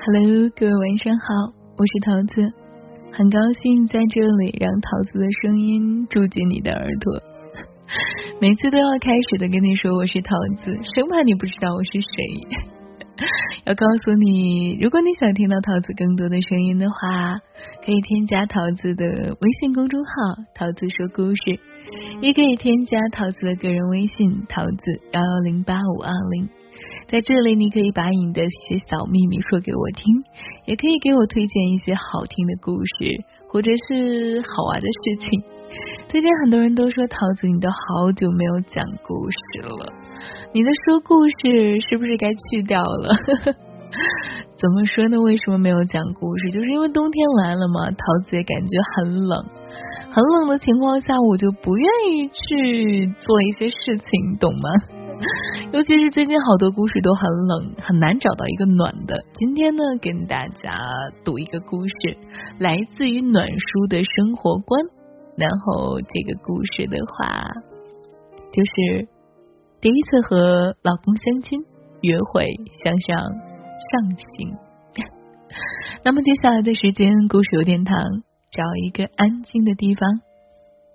Hello，各位晚上好，我是桃子，很高兴在这里让桃子的声音住进你的耳朵。每次都要开始的跟你说我是桃子，生怕你不知道我是谁。要告诉你，如果你想听到桃子更多的声音的话，可以添加桃子的微信公众号“桃子说故事”，也可以添加桃子的个人微信“桃子幺幺零八五二零”。在这里，你可以把你的一些小秘密说给我听，也可以给我推荐一些好听的故事，或者是好玩的事情。最近很多人都说桃子，你都好久没有讲故事了，你的说故事是不是该去掉了？怎么说呢？为什么没有讲故事？就是因为冬天来了嘛，桃子也感觉很冷，很冷的情况下，我就不愿意去做一些事情，懂吗？尤其是最近好多故事都很冷，很难找到一个暖的。今天呢，跟大家读一个故事，来自于暖书的生活观。然后这个故事的话，就是第一次和老公相亲，约会向上上行。那么接下来的时间，故事有点长，找一个安静的地方，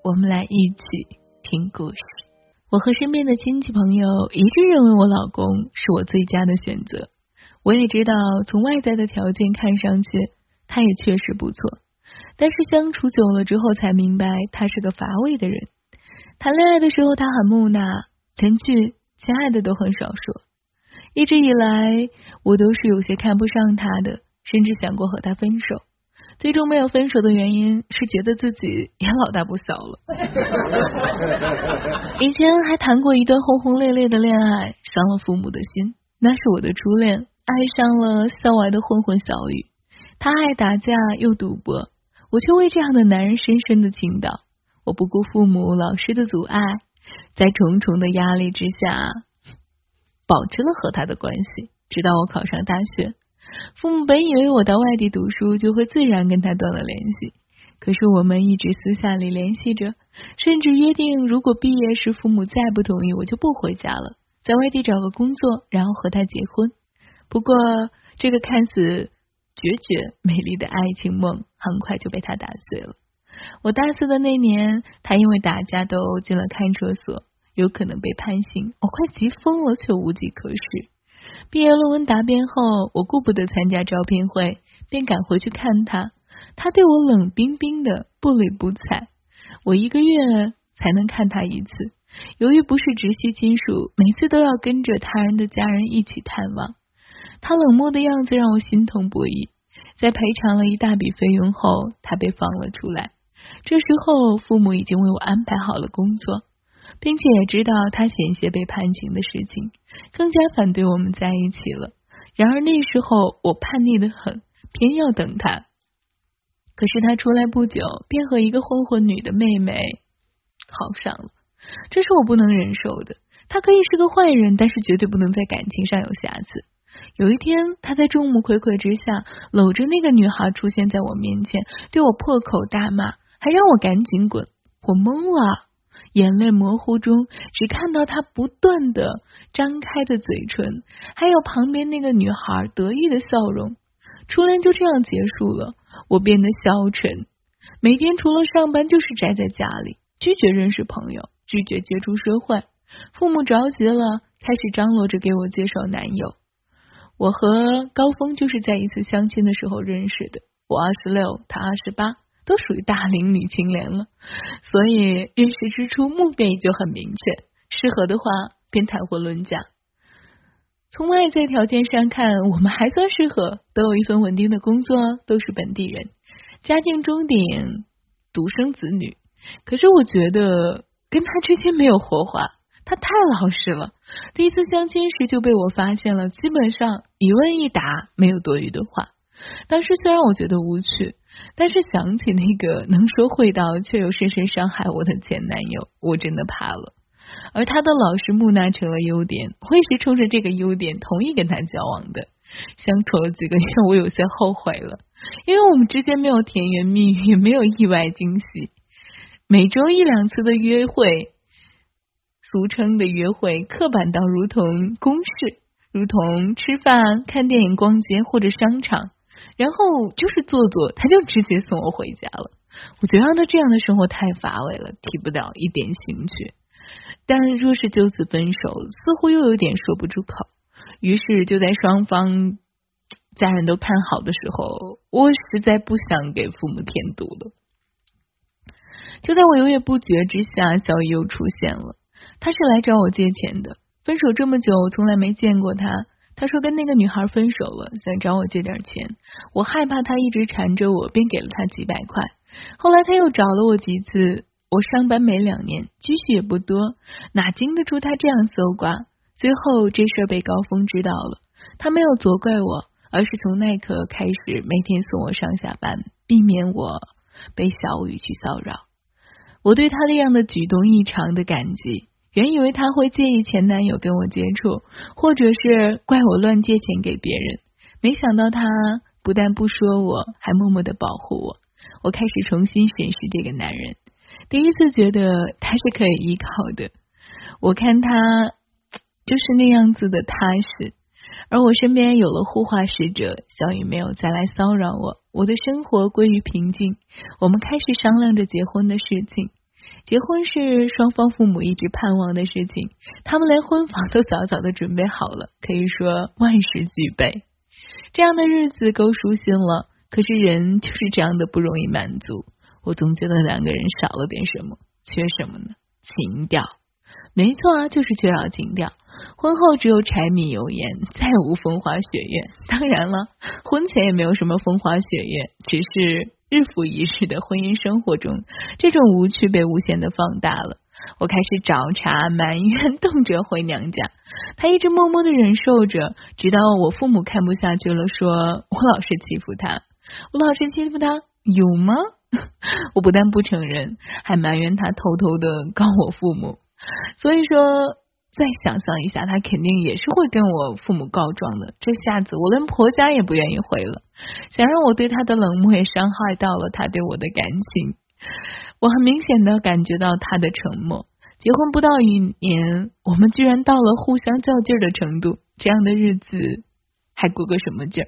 我们来一起听故事。我和身边的亲戚朋友一致认为我老公是我最佳的选择。我也知道，从外在的条件看上去，他也确实不错。但是相处久了之后，才明白他是个乏味的人。谈恋爱的时候，他很木讷，连句“亲爱的”都很少说。一直以来，我都是有些看不上他的，甚至想过和他分手。最终没有分手的原因是觉得自己也老大不小了。以前还谈过一段轰轰烈烈的恋爱，伤了父母的心。那是我的初恋，爱上了校外的混混小雨。他爱打架又赌博，我却为这样的男人深深的倾倒。我不顾父母、老师的阻碍，在重重的压力之下，保持了和他的关系，直到我考上大学。父母本以为我到外地读书就会自然跟他断了联系，可是我们一直私下里联系着，甚至约定如果毕业时父母再不同意，我就不回家了，在外地找个工作，然后和他结婚。不过，这个看似决绝美丽的爱情梦很快就被他打碎了。我大四的那年，他因为打架斗殴进了看守所，有可能被判刑，我快急疯了，却无计可施。毕业论文答辩后，我顾不得参加招聘会，便赶回去看他。他对我冷冰冰的，不理不睬。我一个月才能看他一次。由于不是直系亲属，每次都要跟着他人的家人一起探望。他冷漠的样子让我心痛不已。在赔偿了一大笔费用后，他被放了出来。这时候，父母已经为我安排好了工作。并且也知道他险些被判刑的事情，更加反对我们在一起了。然而那时候我叛逆的很，偏要等他。可是他出来不久，便和一个混混女的妹妹好上了，这是我不能忍受的。他可以是个坏人，但是绝对不能在感情上有瑕疵。有一天，他在众目睽睽之下搂着那个女孩出现在我面前，对我破口大骂，还让我赶紧滚。我懵了。眼泪模糊中，只看到他不断的张开的嘴唇，还有旁边那个女孩得意的笑容。初恋就这样结束了，我变得消沉，每天除了上班就是宅在家里，拒绝认识朋友，拒绝接触社会。父母着急了，开始张罗着给我介绍男友。我和高峰就是在一次相亲的时候认识的，我二十六，他二十八。都属于大龄女青年了，所以认识之初目的就很明确，适合的话便谈婚论嫁。从外在条件上看，我们还算适合，都有一份稳定的工作，都是本地人，家境中顶，独生子女。可是我觉得跟他之间没有火花，他太老实了。第一次相亲时就被我发现了，基本上一问一答，没有多余的话。当时虽然我觉得无趣。但是想起那个能说会道却又深深伤害我的前男友，我真的怕了。而他的老实木讷成了优点，我也是冲着这个优点同意跟他交往的。相处了几个月，我有些后悔了，因为我们之间没有甜言蜜语，也没有意外惊喜。每周一两次的约会，俗称的约会，刻板到如同公式。如同吃饭、看电影、逛街或者商场，然后就是做做，他就直接送我回家了。我觉得他这样的生活太乏味了，提不到一点兴趣。但若是就此分手，似乎又有点说不出口。于是就在双方家人都看好的时候，我实在不想给父母添堵了。就在我犹豫不决之下，小雨又出现了。他是来找我借钱的。分手这么久，从来没见过他。他说跟那个女孩分手了，想找我借点钱。我害怕他一直缠着我，便给了他几百块。后来他又找了我几次。我上班没两年，积蓄也不多，哪经得住他这样搜刮？最后这事被高峰知道了，他没有责怪我，而是从那刻开始每天送我上下班，避免我被小雨去骚扰。我对他这样的举动异常的感激，原以为他会介意前男友跟我接触，或者是怪我乱借钱给别人，没想到他不但不说我，还默默的保护我。我开始重新审视这个男人。第一次觉得他是可以依靠的，我看他就是那样子的踏实，而我身边有了护花使者，小雨没有再来骚扰我，我的生活归于平静。我们开始商量着结婚的事情，结婚是双方父母一直盼望的事情，他们连婚房都早早的准备好了，可以说万事俱备。这样的日子够舒心了，可是人就是这样的不容易满足。我总觉得两个人少了点什么，缺什么呢？情调，没错啊，就是缺少情调。婚后只有柴米油盐，再无风花雪月。当然了，婚前也没有什么风花雪月，只是日复一日的婚姻生活中，这种无趣被无限的放大了。我开始找茬、埋怨，动辄回娘家。他一直默默的忍受着，直到我父母看不下去了，说我老是欺负他，我老是欺负他，有吗？我不但不承认，还埋怨他偷偷的告我父母。所以说，再想象一下，他肯定也是会跟我父母告状的。这下子我连婆家也不愿意回了。想让我对他的冷漠也伤害到了他对我的感情。我很明显的感觉到他的沉默。结婚不到一年，我们居然到了互相较劲的程度。这样的日子还过个什么劲儿？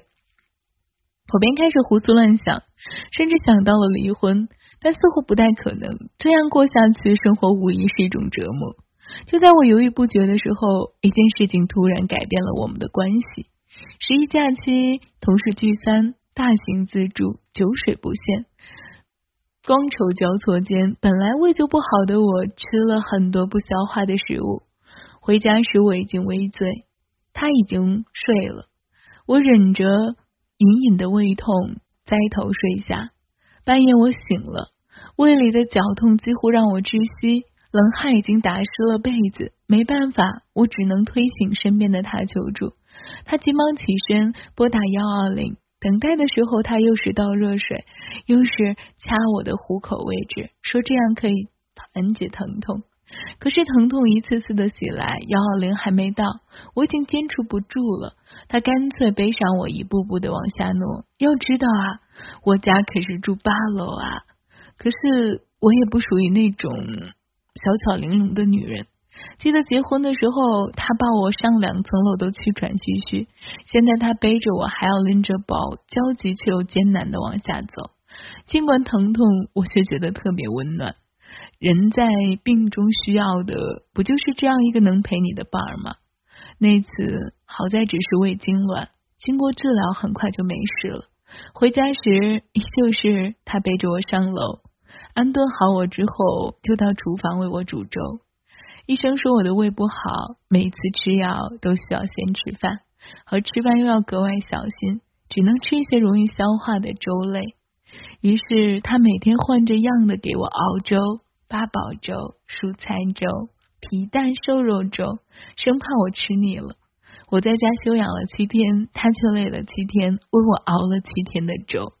我便开始胡思乱想。甚至想到了离婚，但似乎不太可能。这样过下去，生活无疑是一种折磨。就在我犹豫不决的时候，一件事情突然改变了我们的关系。十一假期，同事聚餐，大型自助，酒水不限，觥筹交错间，本来胃就不好的我，吃了很多不消化的食物。回家时我已经微醉，他已经睡了，我忍着隐隐的胃痛。栽头睡下，半夜我醒了，胃里的绞痛几乎让我窒息，冷汗已经打湿了被子。没办法，我只能推醒身边的他求助。他急忙起身拨打幺二零，等待的时候他又是倒热水，又是掐我的虎口位置，说这样可以缓解疼痛。可是疼痛一次次的袭来，幺二零还没到，我已经坚持不住了。他干脆背上我，一步步的往下挪。要知道啊，我家可是住八楼啊。可是我也不属于那种小巧玲珑的女人。记得结婚的时候，他抱我上两层楼都气喘吁吁。现在他背着我，还要拎着包，焦急却又艰难的往下走。尽管疼痛，我却觉得特别温暖。人在病中需要的，不就是这样一个能陪你的伴儿吗？那次好在只是胃痉挛，经过治疗很快就没事了。回家时依旧是他背着我上楼，安顿好我之后就到厨房为我煮粥。医生说我的胃不好，每次吃药都需要先吃饭，而吃饭又要格外小心，只能吃一些容易消化的粥类。于是他每天换着样的给我熬粥、八宝粥、蔬菜粥。皮蛋瘦肉粥，生怕我吃腻了。我在家休养了七天，他却累了七天，为我熬了七天的粥。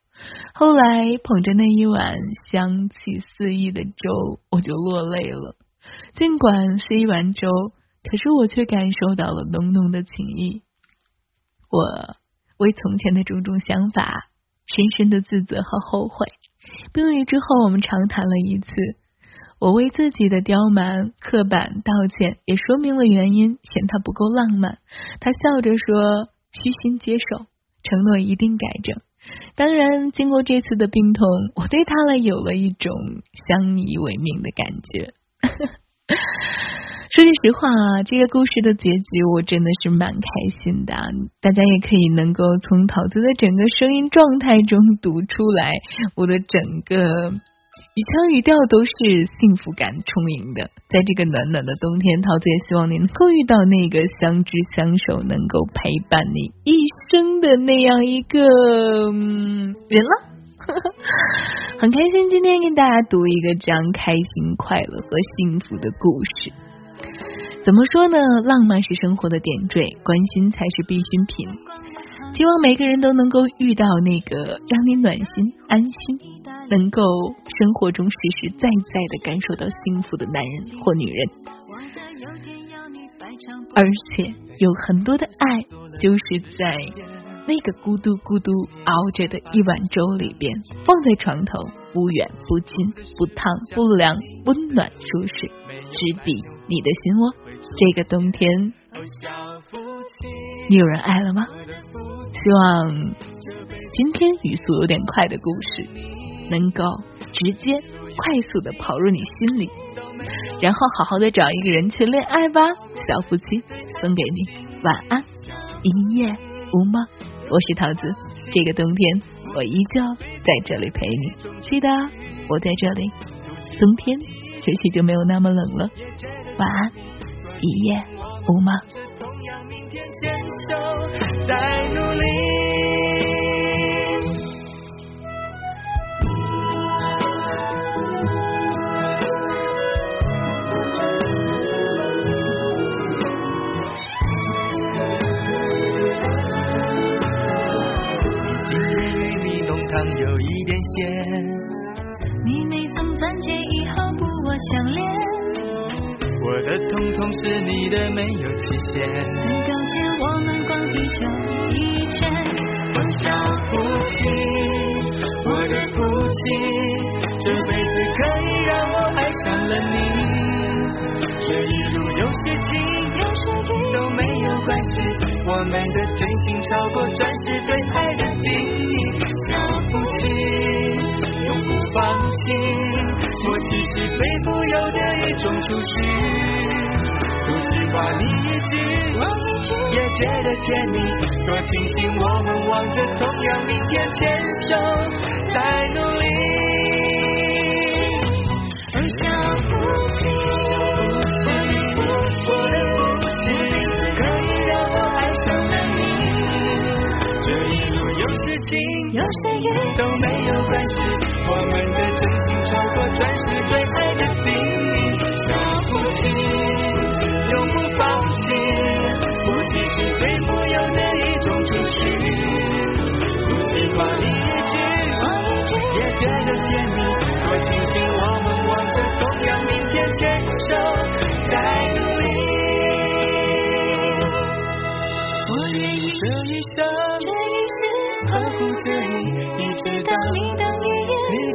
后来捧着那一碗香气四溢的粥，我就落泪了。尽管是一碗粥，可是我却感受到了浓浓的情谊。我为从前的种种想法深深的自责和后悔。病愈之后，我们长谈了一次。我为自己的刁蛮、刻板道歉，也说明了原因，嫌他不够浪漫。他笑着说：“虚心接受，承诺一定改正。”当然，经过这次的病痛，我对他了有了一种相依为命的感觉。说句实话啊，这个故事的结局我真的是蛮开心的。大家也可以能够从桃子的整个声音状态中读出来，我的整个语腔语调都是幸福感充盈的。在这个暖暖的冬天，桃子也希望你能够遇到那个相知相守、能够陪伴你一生的那样一个人了。很开心今天给大家读一个这样开心、快乐和幸福的故事。怎么说呢？浪漫是生活的点缀，关心才是必需品。希望每个人都能够遇到那个让你暖心、安心，能够生活中实实在在的感受到幸福的男人或女人。而且有很多的爱，就是在那个咕嘟咕嘟熬着的一碗粥里边，放在床头，不远不近，不烫不凉，温暖舒适，直抵你的心窝。这个冬天，你有人爱了吗？希望今天语速有点快的故事，能够直接快速的跑入你心里，然后好好的找一个人去恋爱吧。小夫妻送给你，晚安，一夜无梦。我是桃子，这个冬天我依旧在这里陪你。是的我在这里，冬天也许就没有那么冷了。晚安。一夜无梦。我们的真心超过钻石对爱的定义。小夫妻，永不放弃。默契是最富有的一种储蓄。多喜欢你一句，也觉得甜蜜。多庆幸我们望着同样明天，牵手在努力。些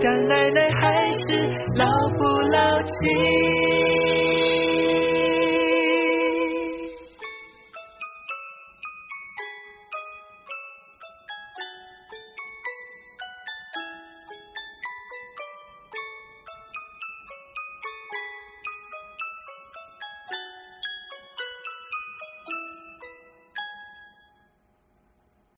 但奶奶还是老夫老妻。